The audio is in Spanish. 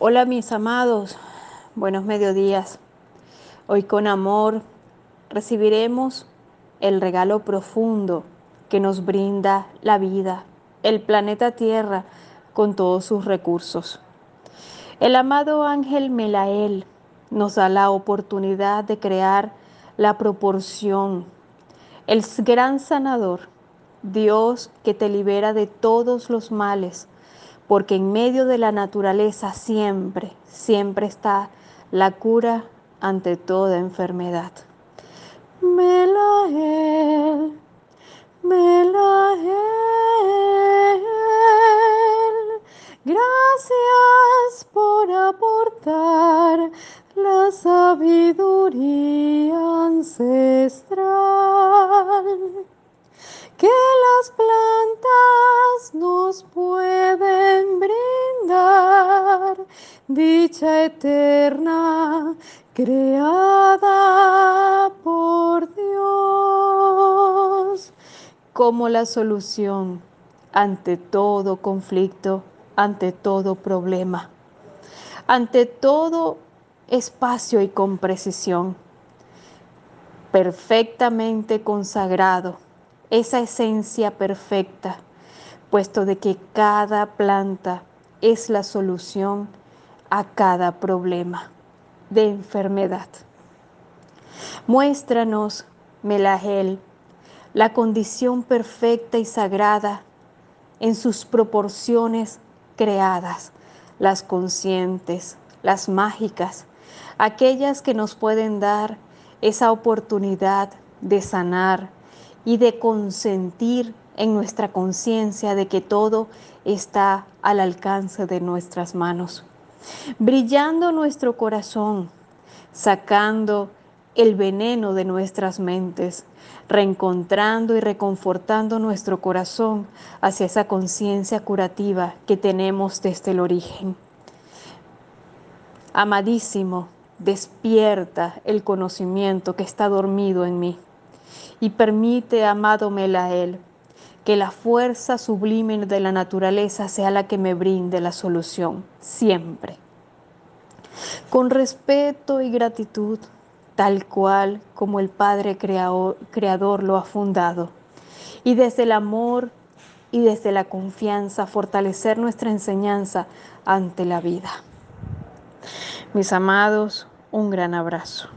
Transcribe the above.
Hola mis amados, buenos mediodías. Hoy con amor recibiremos el regalo profundo que nos brinda la vida, el planeta Tierra con todos sus recursos. El amado ángel Melael nos da la oportunidad de crear la proporción, el gran sanador, Dios que te libera de todos los males porque en medio de la naturaleza siempre, siempre está la cura ante toda enfermedad. Melael, Melael, gracias por aportar la sabiduría ancestral que las plantas nos pueden dicha eterna creada por Dios como la solución ante todo conflicto, ante todo problema, ante todo espacio y con precisión, perfectamente consagrado, esa esencia perfecta, puesto de que cada planta es la solución a cada problema de enfermedad. Muéstranos, Melagel, la condición perfecta y sagrada en sus proporciones creadas, las conscientes, las mágicas, aquellas que nos pueden dar esa oportunidad de sanar y de consentir en nuestra conciencia de que todo está al alcance de nuestras manos brillando nuestro corazón, sacando el veneno de nuestras mentes, reencontrando y reconfortando nuestro corazón hacia esa conciencia curativa que tenemos desde el origen. Amadísimo, despierta el conocimiento que está dormido en mí y permite, amado Melael, que la fuerza sublime de la naturaleza sea la que me brinde la solución, siempre. Con respeto y gratitud, tal cual como el Padre creador, lo ha fundado. Y desde el amor y desde la confianza fortalecer nuestra enseñanza ante la vida. Mis amados, un gran abrazo.